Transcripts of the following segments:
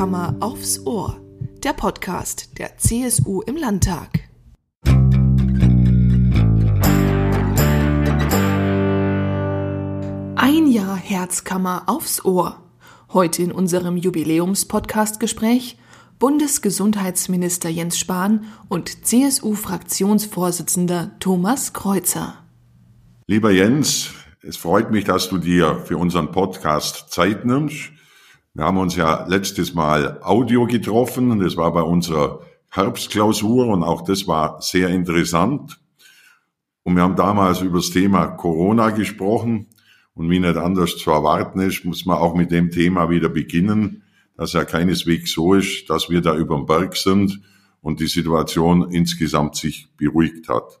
Herzkammer aufs Ohr, der Podcast der CSU im Landtag. Ein Jahr Herzkammer aufs Ohr. Heute in unserem Jubiläums-Podcast-Gespräch Bundesgesundheitsminister Jens Spahn und CSU-Fraktionsvorsitzender Thomas Kreuzer. Lieber Jens, es freut mich, dass du dir für unseren Podcast Zeit nimmst. Wir haben uns ja letztes Mal Audio getroffen. Das war bei unserer Herbstklausur und auch das war sehr interessant. Und wir haben damals über das Thema Corona gesprochen. Und wie nicht anders zu erwarten ist, muss man auch mit dem Thema wieder beginnen, dass ja keineswegs so ist, dass wir da über dem Berg sind und die Situation insgesamt sich beruhigt hat.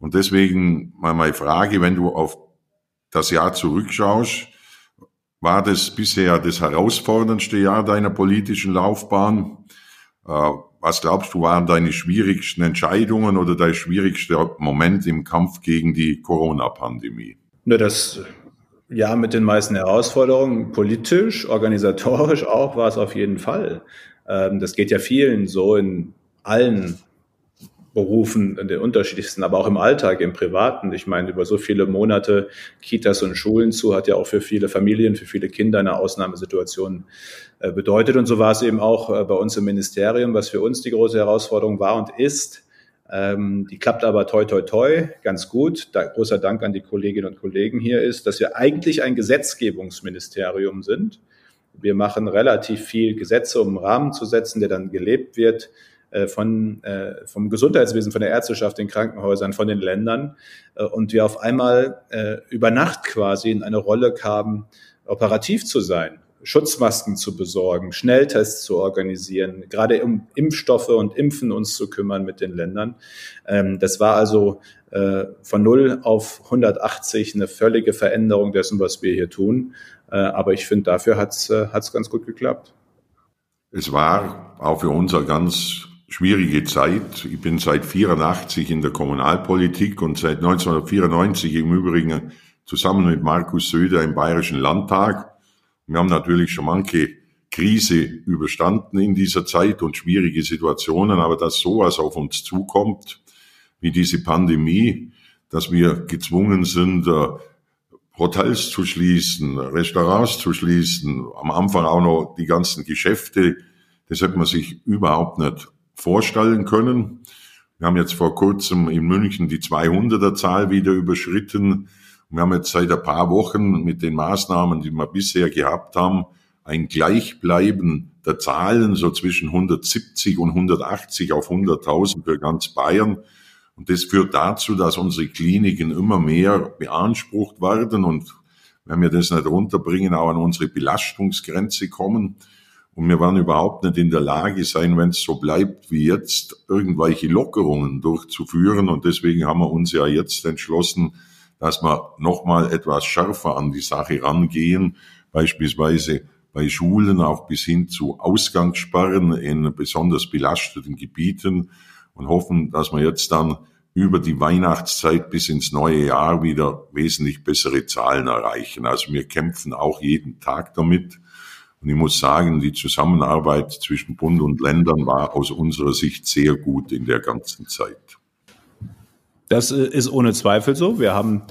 Und deswegen mal meine Frage, wenn du auf das Jahr zurückschaust, war das bisher das herausforderndste Jahr deiner politischen Laufbahn? Äh, was glaubst du, waren deine schwierigsten Entscheidungen oder dein schwierigster Moment im Kampf gegen die Corona-Pandemie? Ne, das Jahr mit den meisten Herausforderungen, politisch, organisatorisch auch, war es auf jeden Fall. Ähm, das geht ja vielen so in allen Berufen, in den unterschiedlichsten, aber auch im Alltag, im Privaten. Ich meine, über so viele Monate Kitas und Schulen zu hat ja auch für viele Familien, für viele Kinder eine Ausnahmesituation äh, bedeutet. Und so war es eben auch äh, bei uns im Ministerium, was für uns die große Herausforderung war und ist. Ähm, die klappt aber toi, toi, toi ganz gut. Da, großer Dank an die Kolleginnen und Kollegen hier ist, dass wir eigentlich ein Gesetzgebungsministerium sind. Wir machen relativ viel Gesetze, um einen Rahmen zu setzen, der dann gelebt wird äh, von, äh, vom Gesundheitswesen, von der Ärzteschaft, den Krankenhäusern, von den Ländern. Äh, und wir auf einmal über Nacht quasi in eine Rolle kamen, operativ zu sein. Schutzmasken zu besorgen, Schnelltests zu organisieren, gerade um Impfstoffe und Impfen uns zu kümmern mit den Ländern. Ähm, das war also von 0 auf 180 eine völlige Veränderung dessen, was wir hier tun. Aber ich finde, dafür hat es ganz gut geklappt. Es war auch für uns ein ganz schwierige Zeit. Ich bin seit 84 in der Kommunalpolitik und seit 1994 im Übrigen zusammen mit Markus Söder im Bayerischen Landtag. Wir haben natürlich schon manche Krise überstanden in dieser Zeit und schwierige Situationen, aber dass sowas auf uns zukommt, wie diese Pandemie, dass wir gezwungen sind, äh, Hotels zu schließen, Restaurants zu schließen, am Anfang auch noch die ganzen Geschäfte, das hätte man sich überhaupt nicht vorstellen können. Wir haben jetzt vor kurzem in München die 200er Zahl wieder überschritten. Wir haben jetzt seit ein paar Wochen mit den Maßnahmen, die wir bisher gehabt haben, ein Gleichbleiben der Zahlen so zwischen 170 und 180 auf 100.000 für ganz Bayern. Und das führt dazu, dass unsere Kliniken immer mehr beansprucht werden und wenn wir das nicht runterbringen, auch an unsere Belastungsgrenze kommen. Und wir werden überhaupt nicht in der Lage sein, wenn es so bleibt wie jetzt, irgendwelche Lockerungen durchzuführen. Und deswegen haben wir uns ja jetzt entschlossen, dass wir nochmal etwas schärfer an die Sache rangehen, beispielsweise bei Schulen auch bis hin zu Ausgangssperren in besonders belasteten Gebieten und hoffen, dass wir jetzt dann über die Weihnachtszeit bis ins neue Jahr wieder wesentlich bessere Zahlen erreichen. Also wir kämpfen auch jeden Tag damit. Und ich muss sagen, die Zusammenarbeit zwischen Bund und Ländern war aus unserer Sicht sehr gut in der ganzen Zeit. Das äh, ist ohne Zweifel so. Wir haben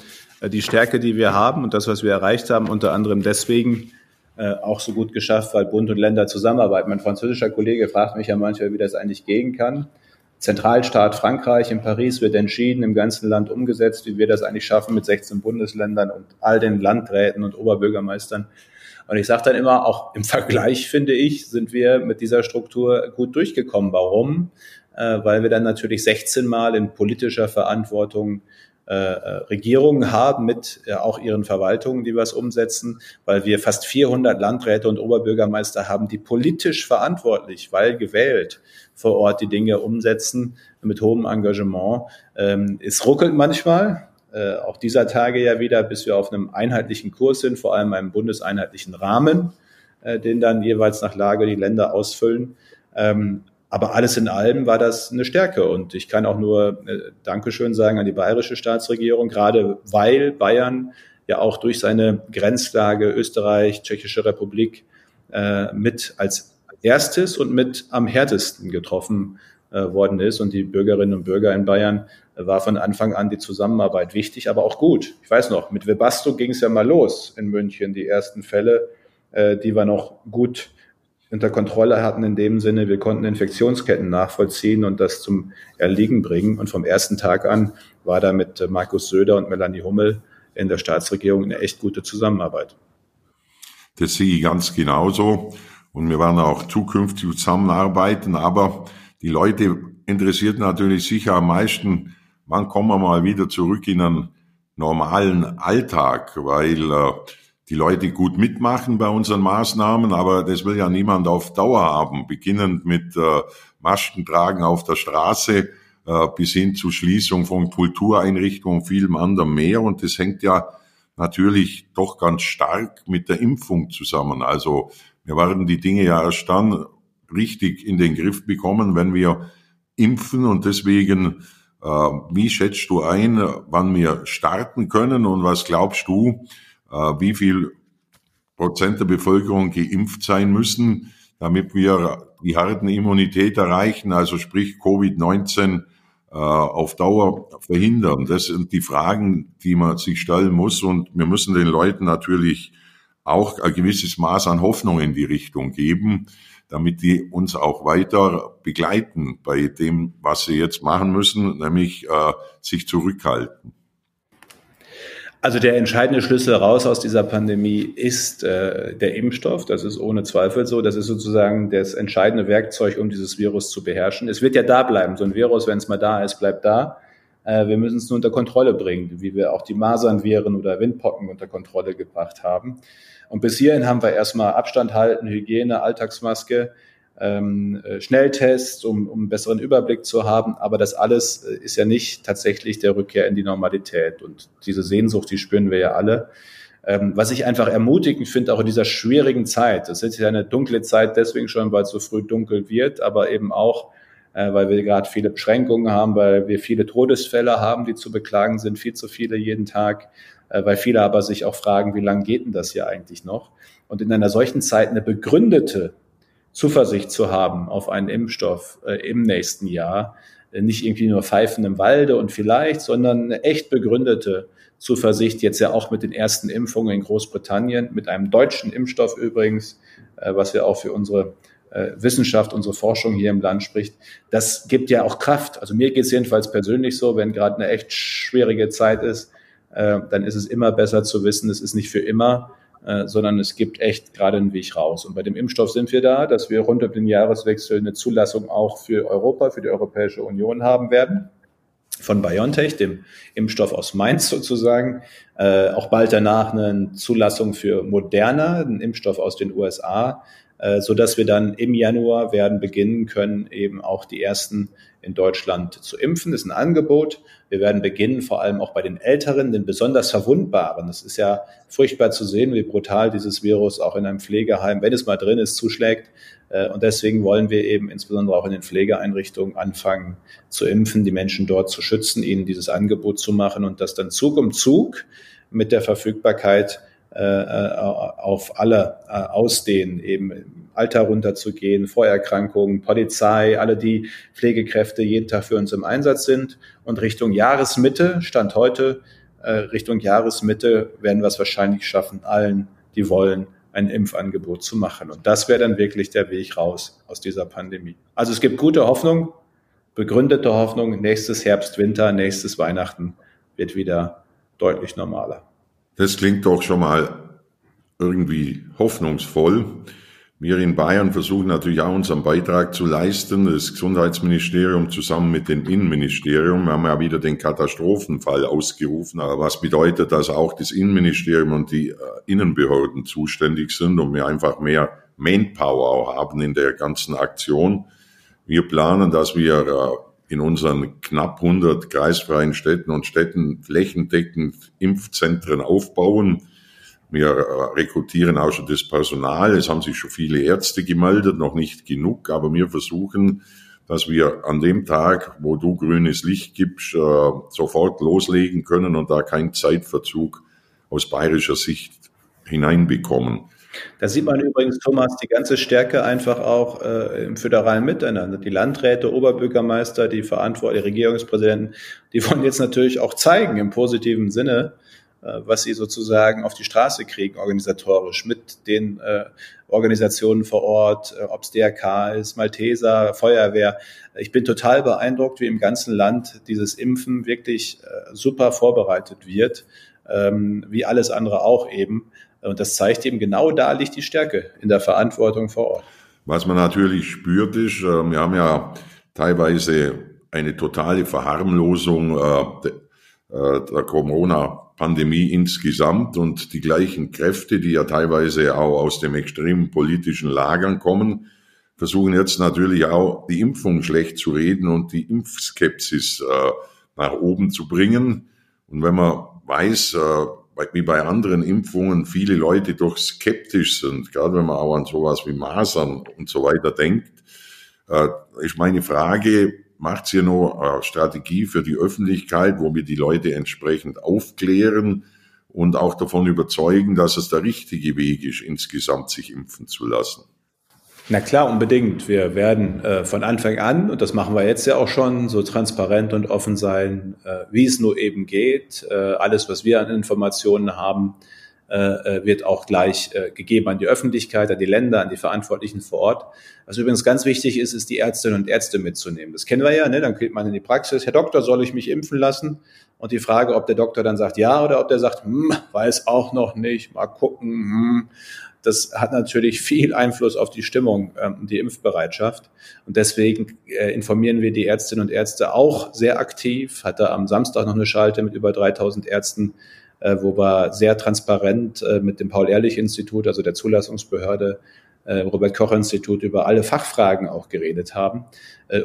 äh, die Stärke, die wir haben und das, was wir erreicht haben, unter anderem deswegen äh, auch so gut geschafft, weil Bund und Länder zusammenarbeiten. Mein französischer Kollege fragt mich ja manchmal, wie das eigentlich gehen kann. Zentralstaat Frankreich in Paris wird entschieden, im ganzen Land umgesetzt, wie wir das eigentlich schaffen mit 16 Bundesländern und all den Landräten und Oberbürgermeistern und ich sage dann immer, auch im Vergleich, finde ich, sind wir mit dieser Struktur gut durchgekommen. Warum? Äh, weil wir dann natürlich 16 Mal in politischer Verantwortung äh, äh, Regierungen haben mit äh, auch ihren Verwaltungen, die was umsetzen, weil wir fast 400 Landräte und Oberbürgermeister haben, die politisch verantwortlich, weil gewählt vor Ort die Dinge umsetzen mit hohem Engagement. Ähm, es ruckelt manchmal, äh, auch dieser Tage ja wieder, bis wir auf einem einheitlichen Kurs sind, vor allem einem bundeseinheitlichen Rahmen, äh, den dann jeweils nach Lage die Länder ausfüllen. Ähm, aber alles in allem war das eine Stärke und ich kann auch nur äh, Dankeschön sagen an die bayerische Staatsregierung, gerade weil Bayern ja auch durch seine Grenzlage Österreich, Tschechische Republik äh, mit als erstes und mit am härtesten getroffen worden ist. Und die Bürgerinnen und Bürger in Bayern äh, war von Anfang an die Zusammenarbeit wichtig, aber auch gut. Ich weiß noch, mit Webasto ging es ja mal los in München, die ersten Fälle, äh, die wir noch gut unter Kontrolle hatten in dem Sinne, wir konnten Infektionsketten nachvollziehen und das zum Erliegen bringen. Und vom ersten Tag an war da mit Markus Söder und Melanie Hummel in der Staatsregierung eine echt gute Zusammenarbeit. Das sehe ich ganz genauso. Und wir werden auch zukünftig zusammenarbeiten. Aber die Leute interessiert natürlich sicher am meisten, wann kommen wir mal wieder zurück in einen normalen Alltag, weil äh, die Leute gut mitmachen bei unseren Maßnahmen, aber das will ja niemand auf Dauer haben, beginnend mit äh, Maskentragen auf der Straße äh, bis hin zu Schließung von Kultureinrichtungen, vielem anderem mehr. Und das hängt ja natürlich doch ganz stark mit der Impfung zusammen. Also wir werden die Dinge ja erst dann richtig in den Griff bekommen, wenn wir impfen. Und deswegen, äh, wie schätzt du ein, wann wir starten können und was glaubst du, äh, wie viel Prozent der Bevölkerung geimpft sein müssen, damit wir die Herdenimmunität erreichen, also sprich Covid-19 äh, auf Dauer verhindern. Das sind die Fragen, die man sich stellen muss. Und wir müssen den Leuten natürlich auch ein gewisses Maß an Hoffnung in die Richtung geben, damit die uns auch weiter begleiten bei dem, was sie jetzt machen müssen, nämlich äh, sich zurückhalten. Also der entscheidende Schlüssel raus aus dieser Pandemie ist äh, der Impfstoff. Das ist ohne Zweifel so. Das ist sozusagen das entscheidende Werkzeug, um dieses Virus zu beherrschen. Es wird ja da bleiben. So ein Virus, wenn es mal da ist, bleibt da. Äh, wir müssen es nur unter Kontrolle bringen, wie wir auch die Masernviren oder Windpocken unter Kontrolle gebracht haben. Und bis hierhin haben wir erstmal Abstand halten, Hygiene, Alltagsmaske, ähm, äh, Schnelltests, um, um einen besseren Überblick zu haben. Aber das alles äh, ist ja nicht tatsächlich der Rückkehr in die Normalität. Und diese Sehnsucht, die spüren wir ja alle. Ähm, was ich einfach ermutigend finde, auch in dieser schwierigen Zeit. Das ist ja eine dunkle Zeit deswegen schon, weil es so früh dunkel wird, aber eben auch, weil wir gerade viele Beschränkungen haben, weil wir viele Todesfälle haben, die zu beklagen sind, viel zu viele jeden Tag, äh, weil viele aber sich auch fragen, wie lange geht denn das hier eigentlich noch? Und in einer solchen Zeit eine begründete Zuversicht zu haben auf einen Impfstoff äh, im nächsten Jahr. Äh, nicht irgendwie nur Pfeifen im Walde und vielleicht, sondern eine echt begründete Zuversicht, jetzt ja auch mit den ersten Impfungen in Großbritannien, mit einem deutschen Impfstoff übrigens, äh, was ja auch für unsere äh, Wissenschaft, unsere Forschung hier im Land spricht. Das gibt ja auch Kraft. Also mir geht es jedenfalls persönlich so, wenn gerade eine echt schwierige Zeit ist, äh, dann ist es immer besser zu wissen, es ist nicht für immer äh, sondern es gibt echt gerade einen Weg raus. Und bei dem Impfstoff sind wir da, dass wir rund um den Jahreswechsel eine Zulassung auch für Europa, für die Europäische Union haben werden von BioNTech, dem Impfstoff aus Mainz sozusagen. Äh, auch bald danach eine Zulassung für Moderna, einen Impfstoff aus den USA, äh, so dass wir dann im Januar werden beginnen können, eben auch die ersten in Deutschland zu impfen. Das ist ein Angebot. Wir werden beginnen, vor allem auch bei den Älteren, den besonders Verwundbaren. Es ist ja furchtbar zu sehen, wie brutal dieses Virus auch in einem Pflegeheim, wenn es mal drin ist, zuschlägt. Äh, und deswegen wollen wir eben insbesondere auch in den Pflegeeinrichtungen anfangen zu impfen, die Menschen dort zu schützen, ihnen dieses Angebot zu machen und das dann Zug um Zug mit der Verfügbarkeit äh, äh, auf alle ausdehnen, eben Alter runterzugehen, Vorerkrankungen, Polizei, alle die Pflegekräfte jeden Tag für uns im Einsatz sind. Und Richtung Jahresmitte, Stand heute, äh, Richtung Jahresmitte werden wir es wahrscheinlich schaffen, allen, die wollen, ein Impfangebot zu machen. Und das wäre dann wirklich der Weg raus aus dieser Pandemie. Also es gibt gute Hoffnung, begründete Hoffnung. Nächstes Herbst, Winter, nächstes Weihnachten wird wieder deutlich normaler. Das klingt doch schon mal irgendwie hoffnungsvoll. Wir in Bayern versuchen natürlich auch unseren Beitrag zu leisten. Das Gesundheitsministerium zusammen mit dem Innenministerium. Wir haben ja wieder den Katastrophenfall ausgerufen. Aber was bedeutet, dass auch das Innenministerium und die äh, Innenbehörden zuständig sind und wir einfach mehr Manpower haben in der ganzen Aktion. Wir planen, dass wir äh, in unseren knapp 100 kreisfreien Städten und Städten flächendeckend Impfzentren aufbauen wir äh, rekrutieren auch schon das Personal. Es haben sich schon viele Ärzte gemeldet, noch nicht genug, aber wir versuchen, dass wir an dem Tag, wo du grünes Licht gibst, äh, sofort loslegen können und da keinen Zeitverzug aus bayerischer Sicht hineinbekommen. Da sieht man übrigens, Thomas, die ganze Stärke einfach auch äh, im föderalen Miteinander. Die Landräte, Oberbürgermeister, die Verantwortlichen, Regierungspräsidenten, die wollen jetzt natürlich auch zeigen im positiven Sinne, was sie sozusagen auf die Straße kriegen, organisatorisch, mit den äh, Organisationen vor Ort, äh, ob es DRK ist, Malteser, Feuerwehr. Ich bin total beeindruckt, wie im ganzen Land dieses Impfen wirklich äh, super vorbereitet wird, ähm, wie alles andere auch eben. Und das zeigt eben genau da liegt die Stärke in der Verantwortung vor Ort. Was man natürlich spürt ist, äh, wir haben ja teilweise eine totale Verharmlosung äh, der Corona-Pandemie insgesamt und die gleichen Kräfte, die ja teilweise auch aus dem extremen politischen Lagern kommen, versuchen jetzt natürlich auch die Impfung schlecht zu reden und die Impfskepsis nach oben zu bringen. Und wenn man weiß, wie bei anderen Impfungen viele Leute doch skeptisch sind, gerade wenn man auch an sowas wie Masern und so weiter denkt, äh, ist meine Frage, macht ihr noch eine Strategie für die Öffentlichkeit, wo wir die Leute entsprechend aufklären und auch davon überzeugen, dass es der richtige Weg ist, insgesamt sich impfen zu lassen? Na klar, unbedingt. Wir werden äh, von Anfang an, und das machen wir jetzt ja auch schon, so transparent und offen sein, äh, wie es nur eben geht. Äh, alles, was wir an Informationen haben, äh, äh, wird auch gleich äh, gegeben an die Öffentlichkeit, an die Länder, an die Verantwortlichen vor Ort. Was übrigens ganz wichtig ist, ist die Ärztinnen und Ärzte mitzunehmen. Das kennen wir ja, ne? dann geht man in die Praxis, Herr Doktor, soll ich mich impfen lassen? Und die Frage, ob der Doktor dann sagt ja oder ob der sagt, hm, weiß auch noch nicht, mal gucken. Hm das hat natürlich viel Einfluss auf die Stimmung ähm, und die Impfbereitschaft. Und deswegen äh, informieren wir die Ärztinnen und Ärzte auch sehr aktiv. Hatte am Samstag noch eine Schalte mit über 3000 Ärzten, äh, wo wir sehr transparent äh, mit dem Paul-Ehrlich-Institut, also der Zulassungsbehörde, Robert Koch Institut über alle Fachfragen auch geredet haben.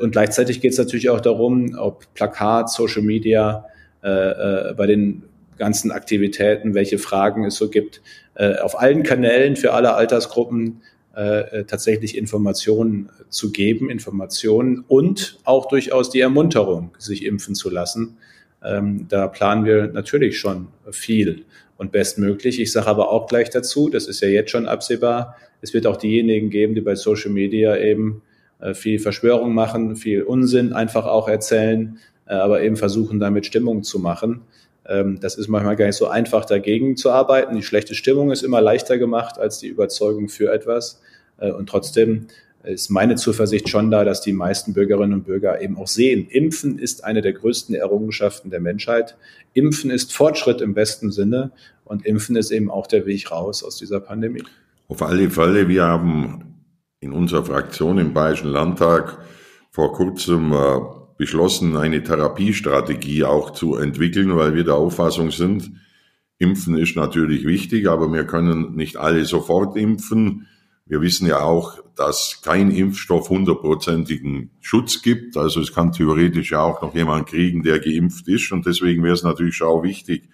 Und gleichzeitig geht es natürlich auch darum, ob Plakat, Social Media bei den ganzen Aktivitäten, welche Fragen es so gibt, äh, auf allen Kanälen für alle Altersgruppen äh, tatsächlich Informationen zu geben, Informationen und auch durchaus die Ermunterung, sich impfen zu lassen. Ähm, da planen wir natürlich schon viel und bestmöglich. Ich sage aber auch gleich dazu, das ist ja jetzt schon absehbar, es wird auch diejenigen geben, die bei Social Media eben äh, viel Verschwörung machen, viel Unsinn einfach auch erzählen, aber eben versuchen damit Stimmung zu machen. Ähm, das ist manchmal gar nicht so einfach, dagegen zu arbeiten. Die schlechte Stimmung ist immer leichter gemacht als die Überzeugung für etwas. Äh, und trotzdem ist meine Zuversicht schon da, dass die meisten Bürgerinnen und Bürger eben auch sehen, Impfen ist eine der größten Errungenschaften der Menschheit. Impfen ist Fortschritt im besten Sinne und Impfen ist eben auch der Weg raus aus dieser Pandemie. Auf alle Fälle, wir haben in unserer Fraktion im Bayerischen Landtag vor kurzem äh, beschlossen, eine Therapiestrategie auch zu entwickeln, weil wir der Auffassung sind, Impfen ist natürlich wichtig, aber wir können nicht alle sofort impfen. Wir wissen ja auch, dass kein Impfstoff hundertprozentigen Schutz gibt. Also es kann theoretisch ja auch noch jemand kriegen, der geimpft ist. Und deswegen wäre es natürlich auch wichtig,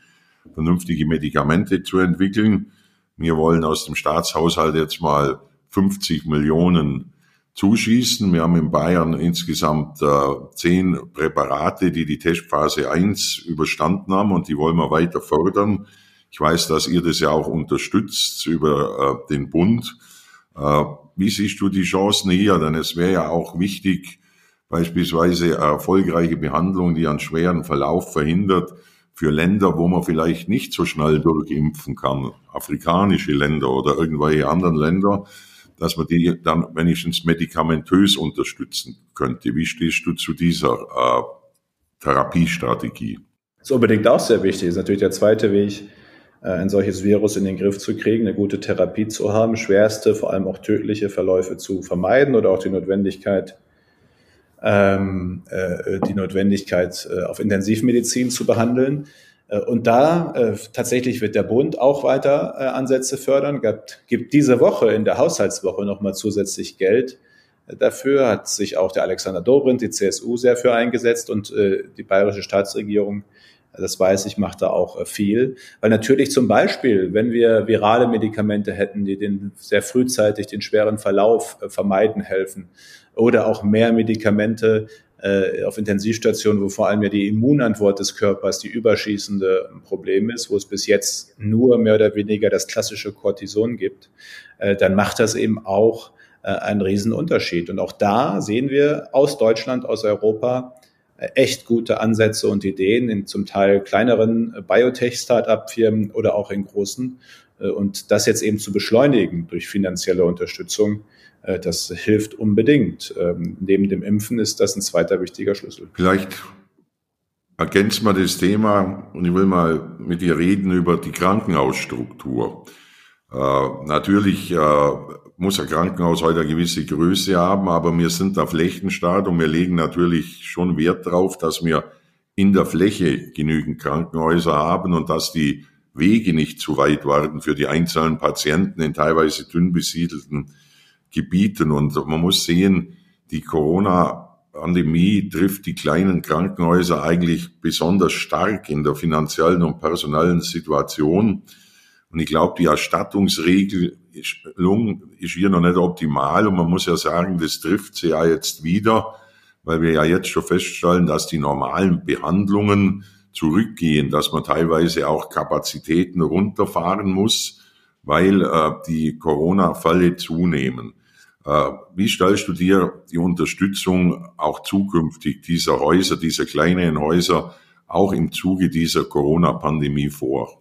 vernünftige Medikamente zu entwickeln. Wir wollen aus dem Staatshaushalt jetzt mal 50 Millionen zuschießen. Wir haben in Bayern insgesamt äh, zehn Präparate, die die Testphase 1 überstanden haben und die wollen wir weiter fördern. Ich weiß, dass ihr das ja auch unterstützt über äh, den Bund. Äh, wie siehst du die Chancen hier? Denn es wäre ja auch wichtig, beispielsweise erfolgreiche Behandlung, die einen schweren Verlauf verhindert, für Länder, wo man vielleicht nicht so schnell durchimpfen kann, afrikanische Länder oder irgendwelche anderen Länder, dass man die dann wenigstens medikamentös unterstützen könnte. Wie stehst du zu dieser äh, Therapiestrategie? Das ist unbedingt auch sehr wichtig. Das ist natürlich der zweite Weg, ein solches Virus in den Griff zu kriegen, eine gute Therapie zu haben, schwerste, vor allem auch tödliche Verläufe zu vermeiden oder auch die Notwendigkeit, ähm, äh, die Notwendigkeit äh, auf Intensivmedizin zu behandeln. Äh, und da äh, tatsächlich wird der Bund auch weiter äh, Ansätze fördern, gibt, gibt diese Woche in der Haushaltswoche nochmal zusätzlich Geld. Äh, dafür hat sich auch der Alexander Dobrindt, die CSU, sehr für eingesetzt und äh, die bayerische Staatsregierung, das weiß ich, macht da auch äh, viel. Weil natürlich zum Beispiel, wenn wir virale Medikamente hätten, die den sehr frühzeitig den schweren Verlauf vermeiden helfen, oder auch mehr Medikamente, äh, auf Intensivstationen, wo vor allem ja die Immunantwort des Körpers die überschießende Problem ist, wo es bis jetzt nur mehr oder weniger das klassische Cortison gibt, äh, dann macht das eben auch äh, einen Riesenunterschied. Und auch da sehen wir aus Deutschland, aus Europa, äh, echt gute Ansätze und Ideen in zum Teil kleineren äh, Biotech-Startup-Firmen oder auch in großen. Äh, und das jetzt eben zu beschleunigen durch finanzielle Unterstützung, das hilft unbedingt. Ähm, neben dem Impfen ist das ein zweiter wichtiger Schlüssel. Vielleicht ergänzen wir das Thema und ich will mal mit dir reden über die Krankenhausstruktur. Äh, natürlich äh, muss ein Krankenhaus heute eine gewisse Größe haben, aber wir sind auf Flächenstaat und wir legen natürlich schon Wert darauf, dass wir in der Fläche genügend Krankenhäuser haben und dass die Wege nicht zu weit werden für die einzelnen Patienten in teilweise dünn besiedelten Gebieten. Und man muss sehen, die Corona-Pandemie trifft die kleinen Krankenhäuser eigentlich besonders stark in der finanziellen und personellen Situation. Und ich glaube, die Erstattungsregelung ist hier noch nicht optimal. Und man muss ja sagen, das trifft sie ja jetzt wieder, weil wir ja jetzt schon feststellen, dass die normalen Behandlungen zurückgehen, dass man teilweise auch Kapazitäten runterfahren muss, weil äh, die Corona-Fälle zunehmen. Äh, wie stellst du dir die Unterstützung auch zukünftig dieser Häuser, dieser kleinen Häuser, auch im Zuge dieser Corona-Pandemie vor?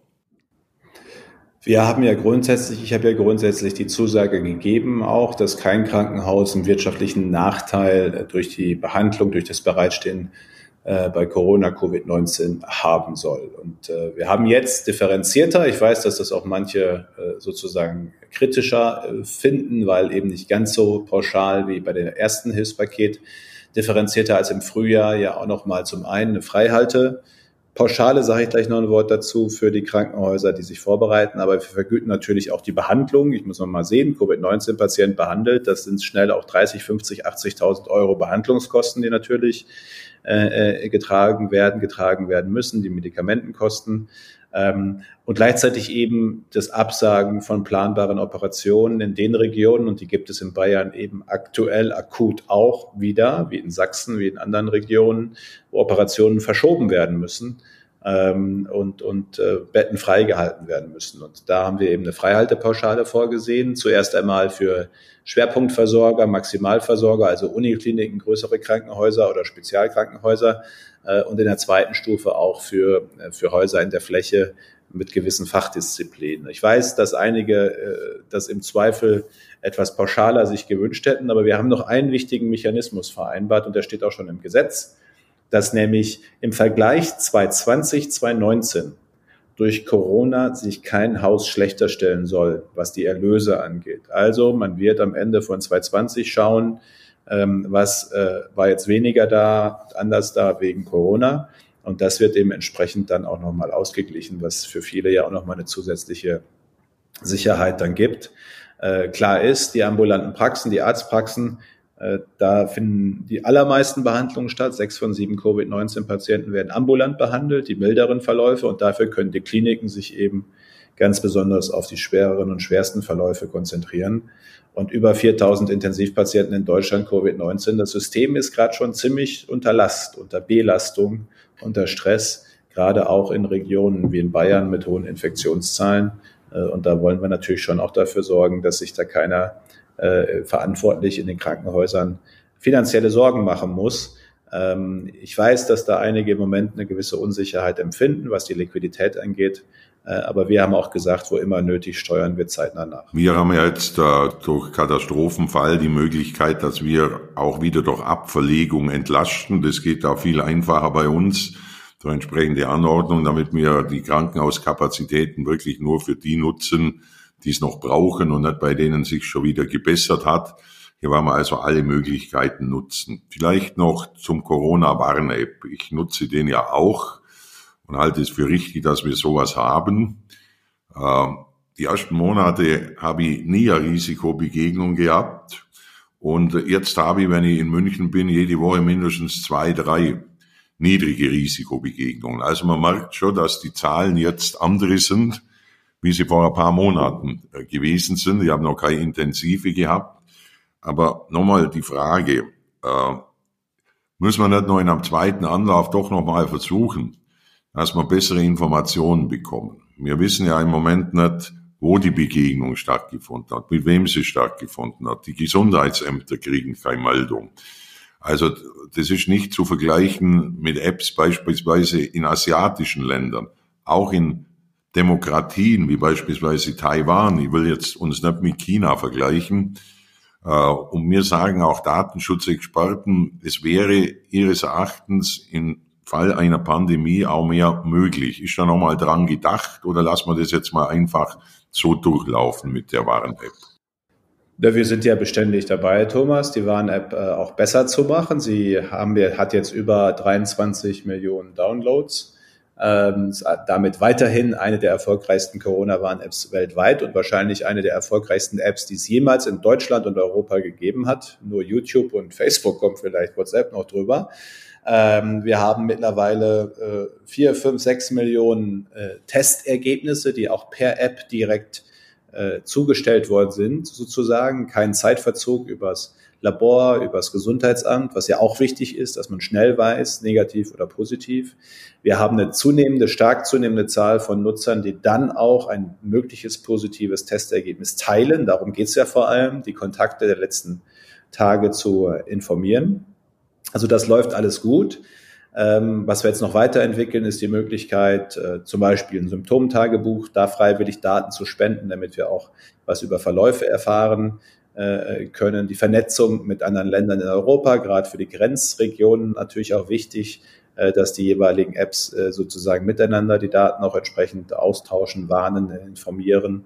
Wir haben ja grundsätzlich, ich habe ja grundsätzlich die Zusage gegeben, auch, dass kein Krankenhaus einen wirtschaftlichen Nachteil durch die Behandlung, durch das Bereitstehen äh, bei Corona, Covid-19 haben soll. Und äh, wir haben jetzt differenzierter, ich weiß, dass das auch manche äh, sozusagen kritischer äh, finden, weil eben nicht ganz so pauschal wie bei dem ersten Hilfspaket, differenzierter als im Frühjahr ja auch nochmal zum einen eine Freihalte Pauschale sage ich gleich noch ein Wort dazu für die Krankenhäuser, die sich vorbereiten, aber wir vergüten natürlich auch die Behandlung. Ich muss noch mal sehen, Covid-19-Patient behandelt, das sind schnell auch 30, 50, 80.000 Euro Behandlungskosten, die natürlich äh, äh, getragen werden, getragen werden müssen, die Medikamentenkosten und gleichzeitig eben das Absagen von planbaren Operationen in den Regionen, und die gibt es in Bayern eben aktuell akut auch wieder, wie in Sachsen, wie in anderen Regionen, wo Operationen verschoben werden müssen ähm, und, und äh, Betten freigehalten werden müssen. Und da haben wir eben eine Freihaltepauschale vorgesehen, zuerst einmal für Schwerpunktversorger, Maximalversorger, also Unikliniken, größere Krankenhäuser oder Spezialkrankenhäuser äh, und in der zweiten Stufe auch für, äh, für Häuser in der Fläche mit gewissen Fachdisziplinen. Ich weiß, dass einige äh, das im Zweifel etwas pauschaler sich gewünscht hätten, aber wir haben noch einen wichtigen Mechanismus vereinbart und der steht auch schon im Gesetz, dass nämlich im Vergleich 2020, 2019 durch Corona sich kein Haus schlechter stellen soll, was die Erlöse angeht. Also man wird am Ende von 2020 schauen, ähm, was äh, war jetzt weniger da, anders da wegen Corona. Und das wird dementsprechend dann auch nochmal ausgeglichen, was für viele ja auch nochmal eine zusätzliche Sicherheit dann gibt. Äh, klar ist, die ambulanten Praxen, die Arztpraxen, da finden die allermeisten Behandlungen statt. Sechs von sieben Covid-19-Patienten werden ambulant behandelt, die milderen Verläufe. Und dafür können die Kliniken sich eben ganz besonders auf die schwereren und schwersten Verläufe konzentrieren und über 4000 Intensivpatienten in Deutschland Covid-19. Das System ist gerade schon ziemlich unter Last, unter Belastung, unter Stress, gerade auch in Regionen wie in Bayern mit hohen Infektionszahlen. Äh, und da wollen wir natürlich schon auch dafür sorgen, dass sich da keiner äh, verantwortlich in den Krankenhäusern finanzielle Sorgen machen muss. Ähm, ich weiß, dass da einige im Moment eine gewisse Unsicherheit empfinden, was die Liquidität angeht. Äh, aber wir haben auch gesagt, wo immer nötig, steuern wir zeitnah nach. Wir haben ja jetzt äh, durch Katastrophenfall die Möglichkeit, dass wir auch wieder durch Abverlegung entlasten. Das geht da viel einfacher bei uns durch entsprechende Anordnung, damit wir die Krankenhauskapazitäten wirklich nur für die nutzen, die es noch brauchen und nicht bei denen sich schon wieder gebessert hat. Hier wollen wir also alle Möglichkeiten nutzen. Vielleicht noch zum Corona-Warn-App. Ich nutze den ja auch und halte es für richtig, dass wir sowas haben. Ähm, die ersten Monate habe ich nie eine Risikobegegnung gehabt. Und jetzt habe ich, wenn ich in München bin, jede Woche mindestens zwei, drei niedrige Risikobegegnungen. Also man merkt schon, dass die Zahlen jetzt andere sind, wie sie vor ein paar Monaten äh, gewesen sind. Ich habe noch keine intensive gehabt. Aber nochmal die Frage, äh, muss man nicht nur in einem zweiten Anlauf doch nochmal versuchen, dass wir bessere Informationen bekommen. Wir wissen ja im Moment nicht, wo die Begegnung stattgefunden hat, mit wem sie stattgefunden hat. Die Gesundheitsämter kriegen keine Meldung. Also das ist nicht zu vergleichen mit Apps beispielsweise in asiatischen Ländern, auch in Demokratien wie beispielsweise Taiwan. Ich will jetzt uns nicht mit China vergleichen. Äh, und mir sagen auch Datenschutzexperten, es wäre ihres Erachtens im Fall einer Pandemie auch mehr möglich. Ist da nochmal dran gedacht oder lassen wir das jetzt mal einfach so durchlaufen mit der Warn-App? Wir sind ja beständig dabei, Thomas, die Warn-App äh, auch besser zu machen. Sie haben, hat jetzt über 23 Millionen Downloads. Ähm, damit weiterhin eine der erfolgreichsten Corona-Warn-Apps weltweit und wahrscheinlich eine der erfolgreichsten Apps, die es jemals in Deutschland und Europa gegeben hat. Nur YouTube und Facebook kommt vielleicht WhatsApp noch drüber. Ähm, wir haben mittlerweile äh, vier, fünf, sechs Millionen äh, Testergebnisse, die auch per App direkt äh, zugestellt worden sind, sozusagen. Kein Zeitverzug übers Labor, übers Gesundheitsamt, was ja auch wichtig ist, dass man schnell weiß, negativ oder positiv. Wir haben eine zunehmende, stark zunehmende Zahl von Nutzern, die dann auch ein mögliches positives Testergebnis teilen. Darum geht es ja vor allem, die Kontakte der letzten Tage zu informieren. Also das läuft alles gut. Ähm, was wir jetzt noch weiterentwickeln, ist die Möglichkeit, äh, zum Beispiel ein Symptomtagebuch, da freiwillig Daten zu spenden, damit wir auch was über Verläufe erfahren äh, können. Die Vernetzung mit anderen Ländern in Europa, gerade für die Grenzregionen natürlich auch wichtig, äh, dass die jeweiligen Apps sozusagen miteinander die Daten auch entsprechend austauschen, warnen, informieren.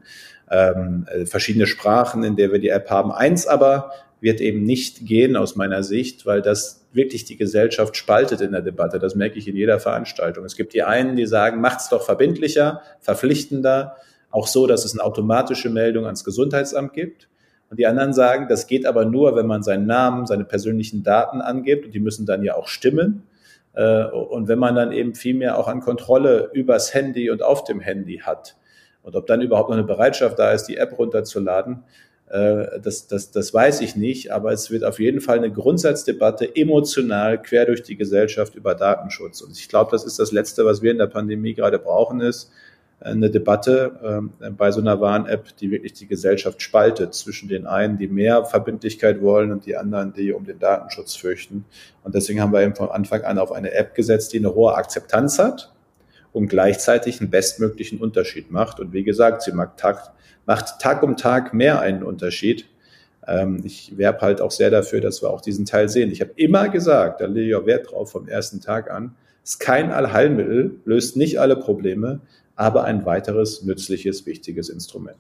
Ähm, äh, verschiedene Sprachen, in der wir die App haben. Eins aber wird eben nicht gehen aus meiner Sicht, weil das wirklich die Gesellschaft spaltet in der Debatte. Das merke ich in jeder Veranstaltung. Es gibt die einen, die sagen, macht's doch verbindlicher, verpflichtender, auch so, dass es eine automatische Meldung ans Gesundheitsamt gibt. Und die anderen sagen, das geht aber nur, wenn man seinen Namen, seine persönlichen Daten angibt und die müssen dann ja auch stimmen. Äh, und wenn man dann eben viel mehr auch an Kontrolle übers Handy und auf dem Handy hat. Und ob dann überhaupt noch eine Bereitschaft da ist, die App runterzuladen, das, das, das weiß ich nicht, aber es wird auf jeden Fall eine Grundsatzdebatte emotional quer durch die Gesellschaft über Datenschutz. Und ich glaube, das ist das Letzte, was wir in der Pandemie gerade brauchen, ist eine Debatte äh, bei so einer Warn-App, die wirklich die Gesellschaft spaltet zwischen den einen, die mehr Verbindlichkeit wollen und die anderen, die um den Datenschutz fürchten. Und deswegen haben wir eben von Anfang an auf eine App gesetzt, die eine hohe Akzeptanz hat und gleichzeitig einen bestmöglichen Unterschied macht. Und wie gesagt, sie macht Tag, macht Tag um Tag mehr einen Unterschied. Ähm, ich werbe halt auch sehr dafür, dass wir auch diesen Teil sehen. Ich habe immer gesagt, da lege ich auch Wert drauf vom ersten Tag an, ist kein Allheilmittel, löst nicht alle Probleme, aber ein weiteres nützliches, wichtiges Instrument.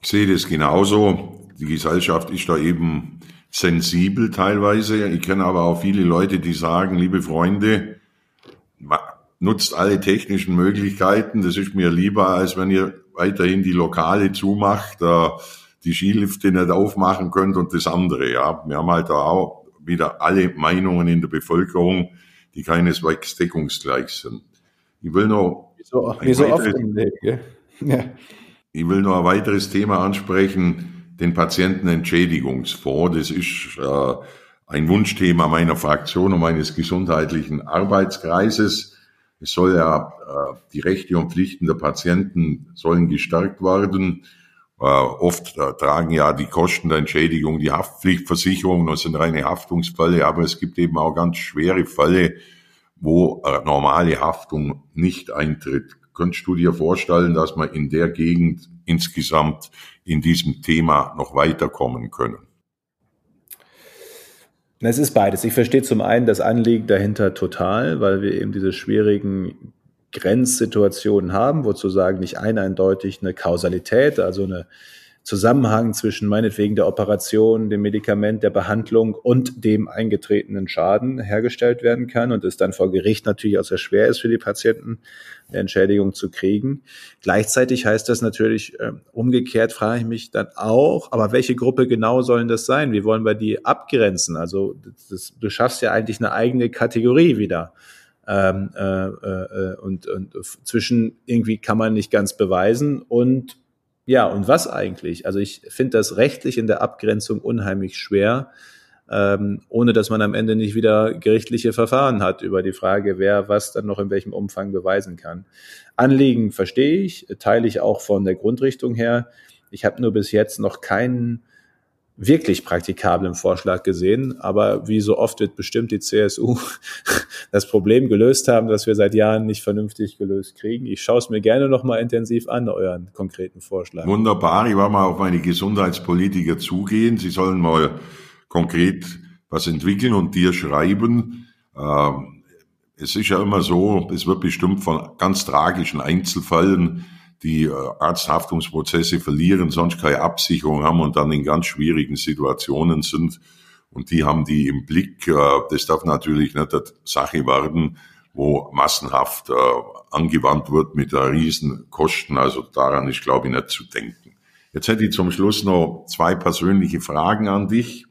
Ich sehe das genauso. Die Gesellschaft ist da eben sensibel teilweise. Ich kenne aber auch viele Leute, die sagen, liebe Freunde, nutzt alle technischen Möglichkeiten. Das ist mir lieber, als wenn ihr weiterhin die Lokale zumacht, äh, die Skilifte nicht aufmachen könnt und das andere. Ja, wir haben halt da auch wieder alle Meinungen in der Bevölkerung, die keineswegs deckungsgleich sind. Ich will noch so, so Leben, ja. Ich will noch ein weiteres Thema ansprechen, den Patientenentschädigungsfonds. Das ist äh, ein Wunschthema meiner Fraktion und meines gesundheitlichen Arbeitskreises. Es soll ja äh, die Rechte und Pflichten der Patienten sollen gestärkt werden. Äh, oft äh, tragen ja die Kosten der Entschädigung die Haftpflichtversicherung, das sind reine Haftungsfälle, aber es gibt eben auch ganz schwere Fälle, wo normale Haftung nicht eintritt. Könntest du dir vorstellen, dass wir in der Gegend insgesamt in diesem Thema noch weiterkommen können? Es ist beides. Ich verstehe zum einen das Anliegen dahinter total, weil wir eben diese schwierigen Grenzsituationen haben, wozu sagen nicht eindeutig eine Kausalität, also eine Zusammenhang zwischen meinetwegen der Operation, dem Medikament, der Behandlung und dem eingetretenen Schaden hergestellt werden kann und es dann vor Gericht natürlich auch sehr schwer ist für die Patienten, eine Entschädigung zu kriegen. Gleichzeitig heißt das natürlich, äh, umgekehrt frage ich mich dann auch, aber welche Gruppe genau sollen das sein? Wie wollen wir die abgrenzen? Also das, du schaffst ja eigentlich eine eigene Kategorie wieder. Ähm, äh, äh, und, und zwischen irgendwie kann man nicht ganz beweisen und ja, und was eigentlich? Also ich finde das rechtlich in der Abgrenzung unheimlich schwer, ähm, ohne dass man am Ende nicht wieder gerichtliche Verfahren hat über die Frage, wer was dann noch in welchem Umfang beweisen kann. Anliegen verstehe ich, teile ich auch von der Grundrichtung her. Ich habe nur bis jetzt noch keinen wirklich praktikablen Vorschlag gesehen. Aber wie so oft wird bestimmt die CSU das Problem gelöst haben, das wir seit Jahren nicht vernünftig gelöst kriegen. Ich schaue es mir gerne noch mal intensiv an, euren konkreten Vorschlag. Wunderbar. Ich war mal auf meine Gesundheitspolitiker zugehen. Sie sollen mal konkret was entwickeln und dir schreiben. Ähm, es ist ja immer so, es wird bestimmt von ganz tragischen Einzelfällen die äh, Arzthaftungsprozesse verlieren, sonst keine Absicherung haben und dann in ganz schwierigen Situationen sind. Und die haben die im Blick. Äh, das darf natürlich nicht eine Sache werden, wo massenhaft äh, angewandt wird mit riesen Kosten. Also daran ist, glaube ich, nicht zu denken. Jetzt hätte ich zum Schluss noch zwei persönliche Fragen an dich.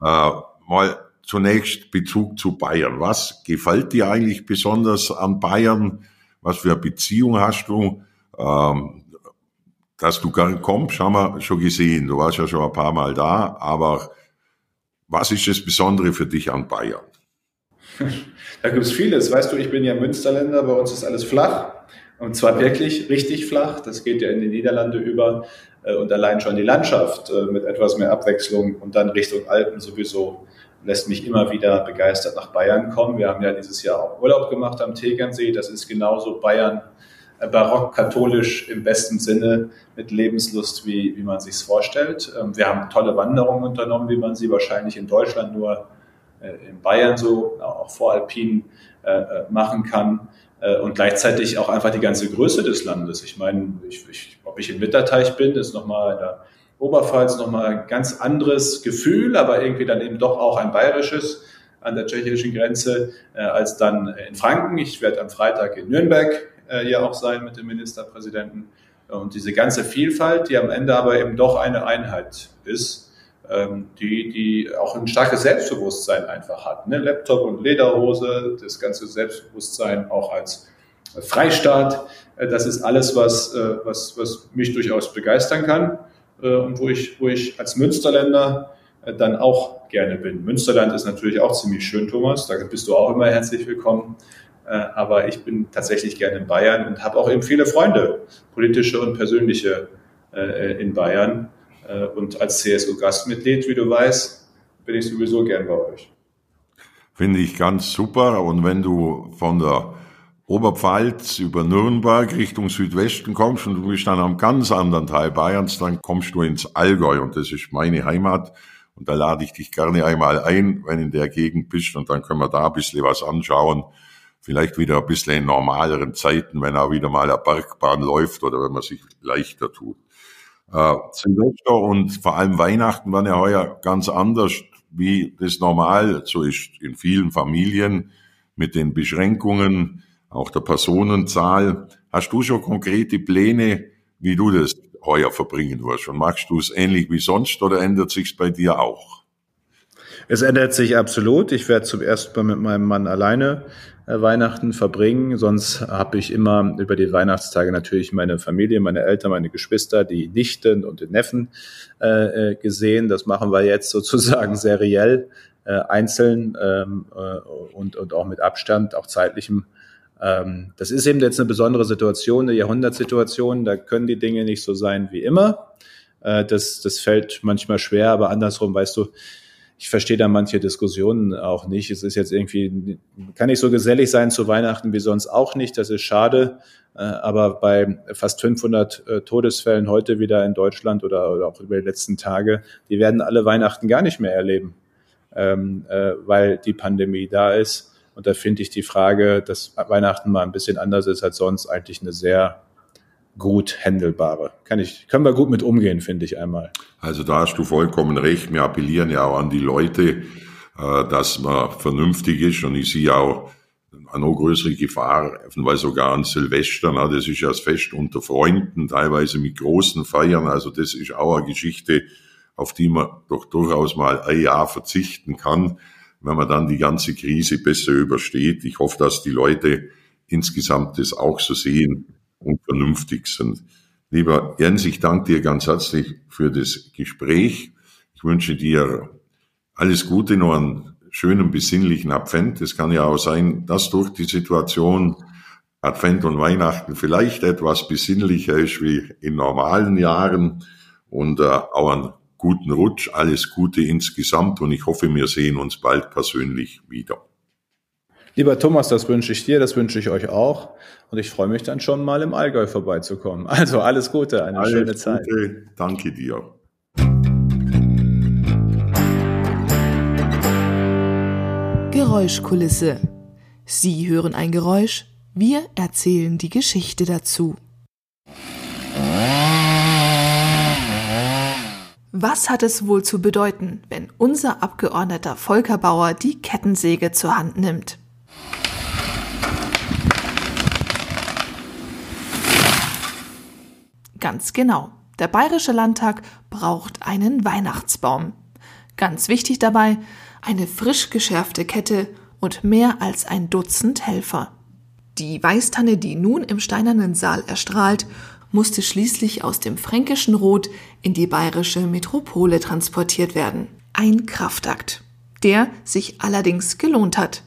Ja. Mal zunächst Bezug zu Bayern. Was gefällt dir eigentlich besonders an Bayern? Was für eine Beziehung hast du? Ähm, dass du kommst, haben wir schon gesehen. Du warst ja schon ein paar Mal da, aber was ist das Besondere für dich an Bayern? Da gibt es vieles. Weißt du, ich bin ja Münsterländer, bei uns ist alles flach. Und zwar wirklich richtig flach. Das geht ja in die Niederlande über. Äh, und allein schon die Landschaft äh, mit etwas mehr Abwechslung und dann Richtung Alpen sowieso lässt mich immer wieder begeistert nach Bayern kommen. Wir haben ja dieses Jahr auch Urlaub gemacht am Tegernsee. Das ist genauso Bayern barock-katholisch im besten Sinne mit Lebenslust, wie, wie man sich vorstellt. Ähm, wir haben tolle Wanderungen unternommen, wie man sie wahrscheinlich in Deutschland nur äh, in Bayern so, auch voralpin äh, machen kann. Und gleichzeitig auch einfach die ganze Größe des Landes. Ich meine, ich, ich, ob ich im Winterteich bin, ist nochmal in der Oberpfalz nochmal ein ganz anderes Gefühl, aber irgendwie dann eben doch auch ein bayerisches an der tschechischen Grenze als dann in Franken. Ich werde am Freitag in Nürnberg äh, ja auch sein mit dem Ministerpräsidenten. Und diese ganze Vielfalt, die am Ende aber eben doch eine Einheit ist, ähm, die, die auch ein starkes Selbstbewusstsein einfach hat. Ne? Laptop und Lederhose, das ganze Selbstbewusstsein auch als Freistaat, äh, das ist alles, was, äh, was, was mich durchaus begeistern kann äh, und wo ich, wo ich als Münsterländer äh, dann auch gerne bin. Münsterland ist natürlich auch ziemlich schön, Thomas, da bist du auch immer herzlich willkommen. Äh, aber ich bin tatsächlich gerne in Bayern und habe auch eben viele Freunde, politische und persönliche äh, in Bayern. Äh, und als CSU-Gastmitglied, wie du weißt, bin ich sowieso gern bei euch. Finde ich ganz super. Und wenn du von der Oberpfalz über Nürnberg Richtung Südwesten kommst und du bist dann am ganz anderen Teil Bayerns, dann kommst du ins Allgäu und das ist meine Heimat. Und da lade ich dich gerne einmal ein, wenn in der Gegend bist und dann können wir da ein bisschen was anschauen vielleicht wieder ein bisschen in normaleren Zeiten, wenn auch wieder mal eine Bergbahn läuft oder wenn man sich leichter tut. Äh, Silvester und vor allem Weihnachten waren ja heuer ganz anders, wie das normal so ist in vielen Familien mit den Beschränkungen, auch der Personenzahl. Hast du schon konkrete Pläne, wie du das heuer verbringen wirst? Und machst du es ähnlich wie sonst oder ändert sich's bei dir auch? Es ändert sich absolut. Ich werde zum ersten Mal mit meinem Mann alleine äh, Weihnachten verbringen. Sonst habe ich immer über die Weihnachtstage natürlich meine Familie, meine Eltern, meine Geschwister, die Nichten und den Neffen äh, äh gesehen. Das machen wir jetzt sozusagen seriell, äh, einzeln ähm, äh, und, und auch mit Abstand, auch zeitlichem. Ähm, das ist eben jetzt eine besondere Situation, eine Jahrhundertsituation. Da können die Dinge nicht so sein wie immer. Äh, das, das fällt manchmal schwer, aber andersrum, weißt du, ich verstehe da manche Diskussionen auch nicht. Es ist jetzt irgendwie, kann nicht so gesellig sein zu Weihnachten wie sonst auch nicht. Das ist schade. Äh, aber bei fast 500 äh, Todesfällen heute wieder in Deutschland oder, oder auch über die letzten Tage, die werden alle Weihnachten gar nicht mehr erleben, ähm, äh, weil die Pandemie da ist. Und da finde ich die Frage, dass Weihnachten mal ein bisschen anders ist als sonst, eigentlich eine sehr gut handelbare. Kann ich, können wir gut mit umgehen, finde ich einmal. Also da hast du vollkommen recht. Wir appellieren ja auch an die Leute, äh, dass man vernünftig ist und ich sehe auch eine noch größere Gefahr, weil sogar an Silvester, na, das ist ja das Fest unter Freunden, teilweise mit großen Feiern, also das ist auch eine Geschichte, auf die man doch durchaus mal ein Jahr verzichten kann, wenn man dann die ganze Krise besser übersteht. Ich hoffe, dass die Leute insgesamt das auch so sehen und vernünftig sind. Lieber Jens, ich danke dir ganz herzlich für das Gespräch. Ich wünsche dir alles Gute, noch einen schönen besinnlichen Advent. Es kann ja auch sein, dass durch die Situation Advent und Weihnachten vielleicht etwas besinnlicher ist wie in normalen Jahren und äh, auch einen guten Rutsch, alles Gute insgesamt und ich hoffe, wir sehen uns bald persönlich wieder. Lieber Thomas, das wünsche ich dir, das wünsche ich euch auch. Und ich freue mich dann schon mal im Allgäu vorbeizukommen. Also alles Gute, eine alles schöne Gute. Zeit. Danke dir. Geräuschkulisse. Sie hören ein Geräusch, wir erzählen die Geschichte dazu. Was hat es wohl zu bedeuten, wenn unser Abgeordneter Volker Bauer die Kettensäge zur Hand nimmt? Ganz genau. Der Bayerische Landtag braucht einen Weihnachtsbaum. Ganz wichtig dabei, eine frisch geschärfte Kette und mehr als ein Dutzend Helfer. Die Weißtanne, die nun im steinernen Saal erstrahlt, musste schließlich aus dem fränkischen Rot in die bayerische Metropole transportiert werden. Ein Kraftakt, der sich allerdings gelohnt hat.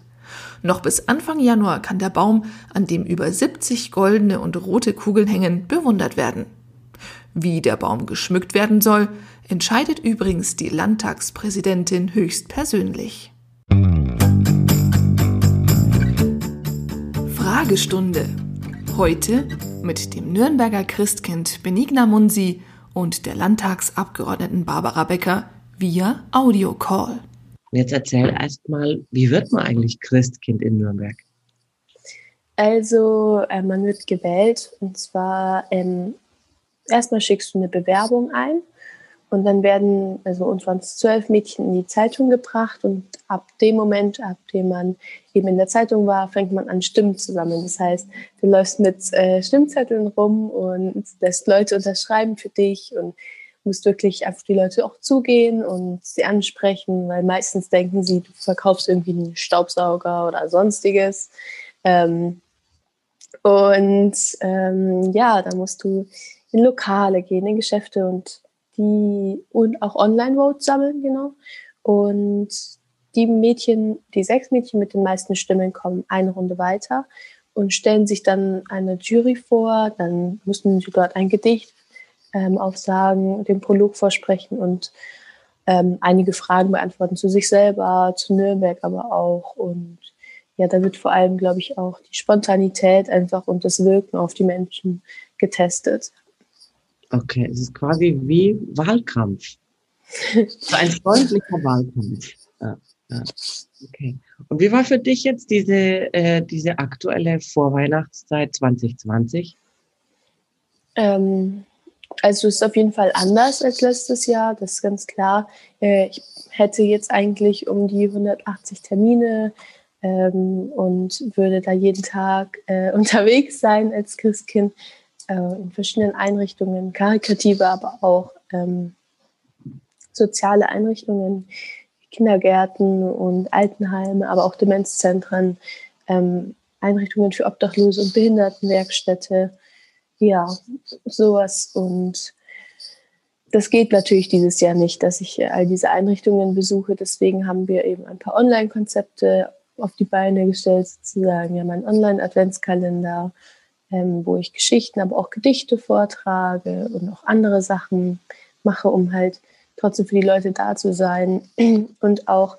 Noch bis Anfang Januar kann der Baum, an dem über 70 goldene und rote Kugeln hängen, bewundert werden. Wie der Baum geschmückt werden soll, entscheidet übrigens die Landtagspräsidentin höchstpersönlich. Fragestunde. Heute mit dem Nürnberger Christkind Benigna Munsi und der Landtagsabgeordneten Barbara Becker via Audiocall. Jetzt erzähl erst mal, wie wird man eigentlich Christkind in Nürnberg? Also, äh, man wird gewählt und zwar ähm, erstmal schickst du eine Bewerbung ein und dann werden, also uns waren es zwölf Mädchen in die Zeitung gebracht und ab dem Moment, ab dem man eben in der Zeitung war, fängt man an, Stimmen zu sammeln. Das heißt, du läufst mit äh, Stimmzetteln rum und lässt Leute unterschreiben für dich und musst wirklich auf die Leute auch zugehen und sie ansprechen, weil meistens denken sie, du verkaufst irgendwie einen Staubsauger oder sonstiges. Ähm, und ähm, ja, da musst du in Lokale gehen, in Geschäfte und die und auch Online-Votes sammeln, genau. Und die Mädchen, die sechs Mädchen mit den meisten Stimmen kommen eine Runde weiter und stellen sich dann eine Jury vor. Dann müssen sie dort ein Gedicht ähm, aufsagen, den Prolog vorsprechen und ähm, einige Fragen beantworten zu sich selber, zu Nürnberg aber auch. Und ja, da wird vor allem, glaube ich, auch die Spontanität einfach und das Wirken auf die Menschen getestet. Okay, es ist quasi wie Wahlkampf. so ein freundlicher Wahlkampf. Ja, ja. Okay. Und wie war für dich jetzt diese, äh, diese aktuelle Vorweihnachtszeit 2020? Ähm, also es ist auf jeden Fall anders als letztes Jahr, das ist ganz klar. Äh, ich hätte jetzt eigentlich um die 180 Termine ähm, und würde da jeden Tag äh, unterwegs sein als Christkind äh, in verschiedenen Einrichtungen, karikative, aber auch ähm, soziale Einrichtungen, Kindergärten und Altenheime, aber auch Demenzzentren, ähm, Einrichtungen für Obdachlose und Behindertenwerkstätte, ja, sowas. Und das geht natürlich dieses Jahr nicht, dass ich all diese Einrichtungen besuche. Deswegen haben wir eben ein paar Online-Konzepte auf die Beine gestellt, sozusagen. Wir haben einen Online-Adventskalender, ähm, wo ich Geschichten, aber auch Gedichte vortrage und auch andere Sachen mache, um halt trotzdem für die Leute da zu sein und auch,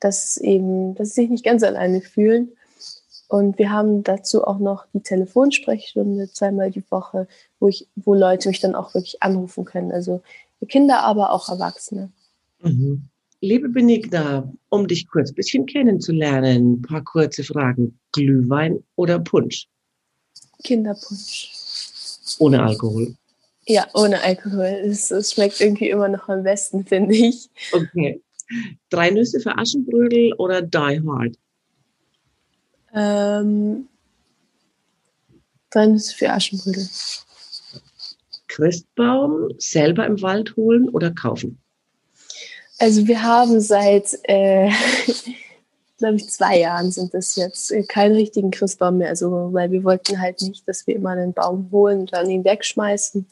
dass eben, dass sie sich nicht ganz alleine fühlen. Und wir haben dazu auch noch die Telefonsprechstunde zweimal die Woche, wo ich, wo Leute mich dann auch wirklich anrufen können. Also Kinder, aber auch Erwachsene. Mhm. Liebe Benigna, um dich kurz ein bisschen kennenzulernen, ein paar kurze Fragen. Glühwein oder Punsch? Kinderpunsch. Ohne Alkohol. Ja, ohne Alkohol. Es, es schmeckt irgendwie immer noch am besten, finde ich. Okay. Drei Nüsse für Aschenbrödel oder Die Hard? Ähm, drei Nüsse für Aschenbrödel. Christbaum selber im Wald holen oder kaufen? Also wir haben seit äh, glaube ich, zwei Jahren sind das jetzt, äh, keinen richtigen Christbaum mehr. Also, weil wir wollten halt nicht, dass wir immer einen Baum holen und dann ihn wegschmeißen.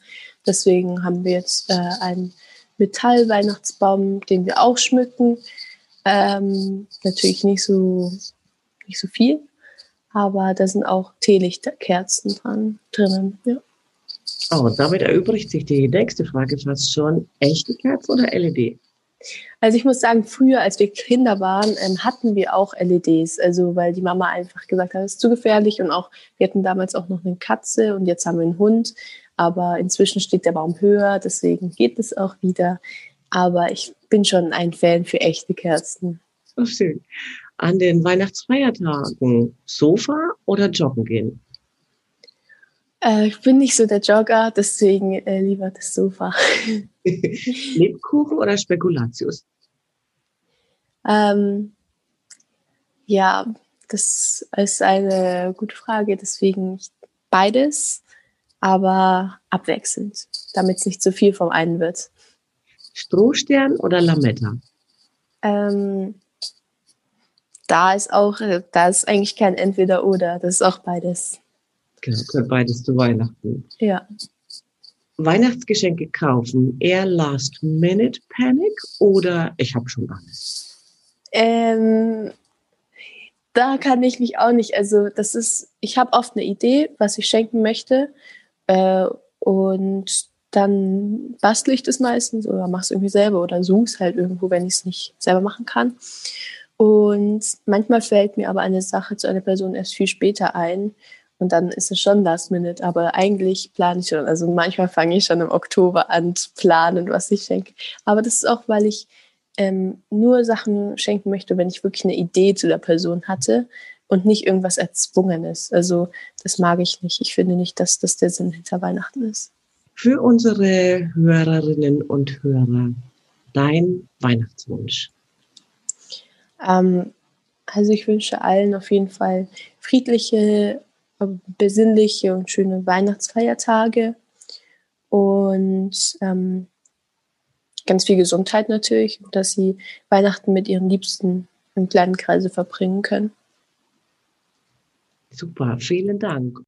Deswegen haben wir jetzt äh, einen Metallweihnachtsbaum, den wir auch schmücken. Ähm, natürlich nicht so, nicht so viel, aber da sind auch Teelichterkerzen dran, drinnen. Ja. Oh, damit erübrigt sich die nächste Frage fast schon. Echte Kerzen oder LED? Also ich muss sagen, früher, als wir Kinder waren, ähm, hatten wir auch LEDs. Also weil die Mama einfach gesagt hat, es ist zu gefährlich und auch, wir hatten damals auch noch eine Katze und jetzt haben wir einen Hund. Aber inzwischen steht der Baum höher, deswegen geht es auch wieder. Aber ich bin schon ein Fan für echte Kerzen. Oh, schön. An den Weihnachtsfeiertagen Sofa oder joggen gehen? Äh, ich bin nicht so der Jogger, deswegen äh, lieber das Sofa. Lebkuchen oder Spekulatius? Ähm, ja, das ist eine gute Frage, deswegen beides, aber abwechselnd, damit es nicht zu viel vom einen wird. Strohstern oder Lametta? Ähm, da ist auch, da ist eigentlich kein Entweder-Oder, das ist auch beides. Genau, gehört beides zu Weihnachten. Ja. Weihnachtsgeschenke kaufen, eher Last Minute Panic oder ich habe schon alles? Ähm, da kann ich mich auch nicht, also das ist, ich habe oft eine Idee, was ich schenken möchte äh, und dann bastle ich das meistens oder mache es irgendwie selber oder suche es halt irgendwo, wenn ich es nicht selber machen kann. Und manchmal fällt mir aber eine Sache zu einer Person erst viel später ein. Und dann ist es schon Last Minute, aber eigentlich plane ich schon. Also manchmal fange ich schon im Oktober an zu planen, was ich schenke. Aber das ist auch, weil ich ähm, nur Sachen schenken möchte, wenn ich wirklich eine Idee zu der Person hatte und nicht irgendwas Erzwungenes. Also das mag ich nicht. Ich finde nicht, dass das der Sinn hinter Weihnachten ist für unsere Hörerinnen und Hörer dein Weihnachtswunsch? Ähm, also ich wünsche allen auf jeden Fall friedliche, besinnliche und schöne Weihnachtsfeiertage und ähm, ganz viel Gesundheit natürlich, dass sie Weihnachten mit ihren Liebsten im kleinen Kreise verbringen können. Super, vielen Dank.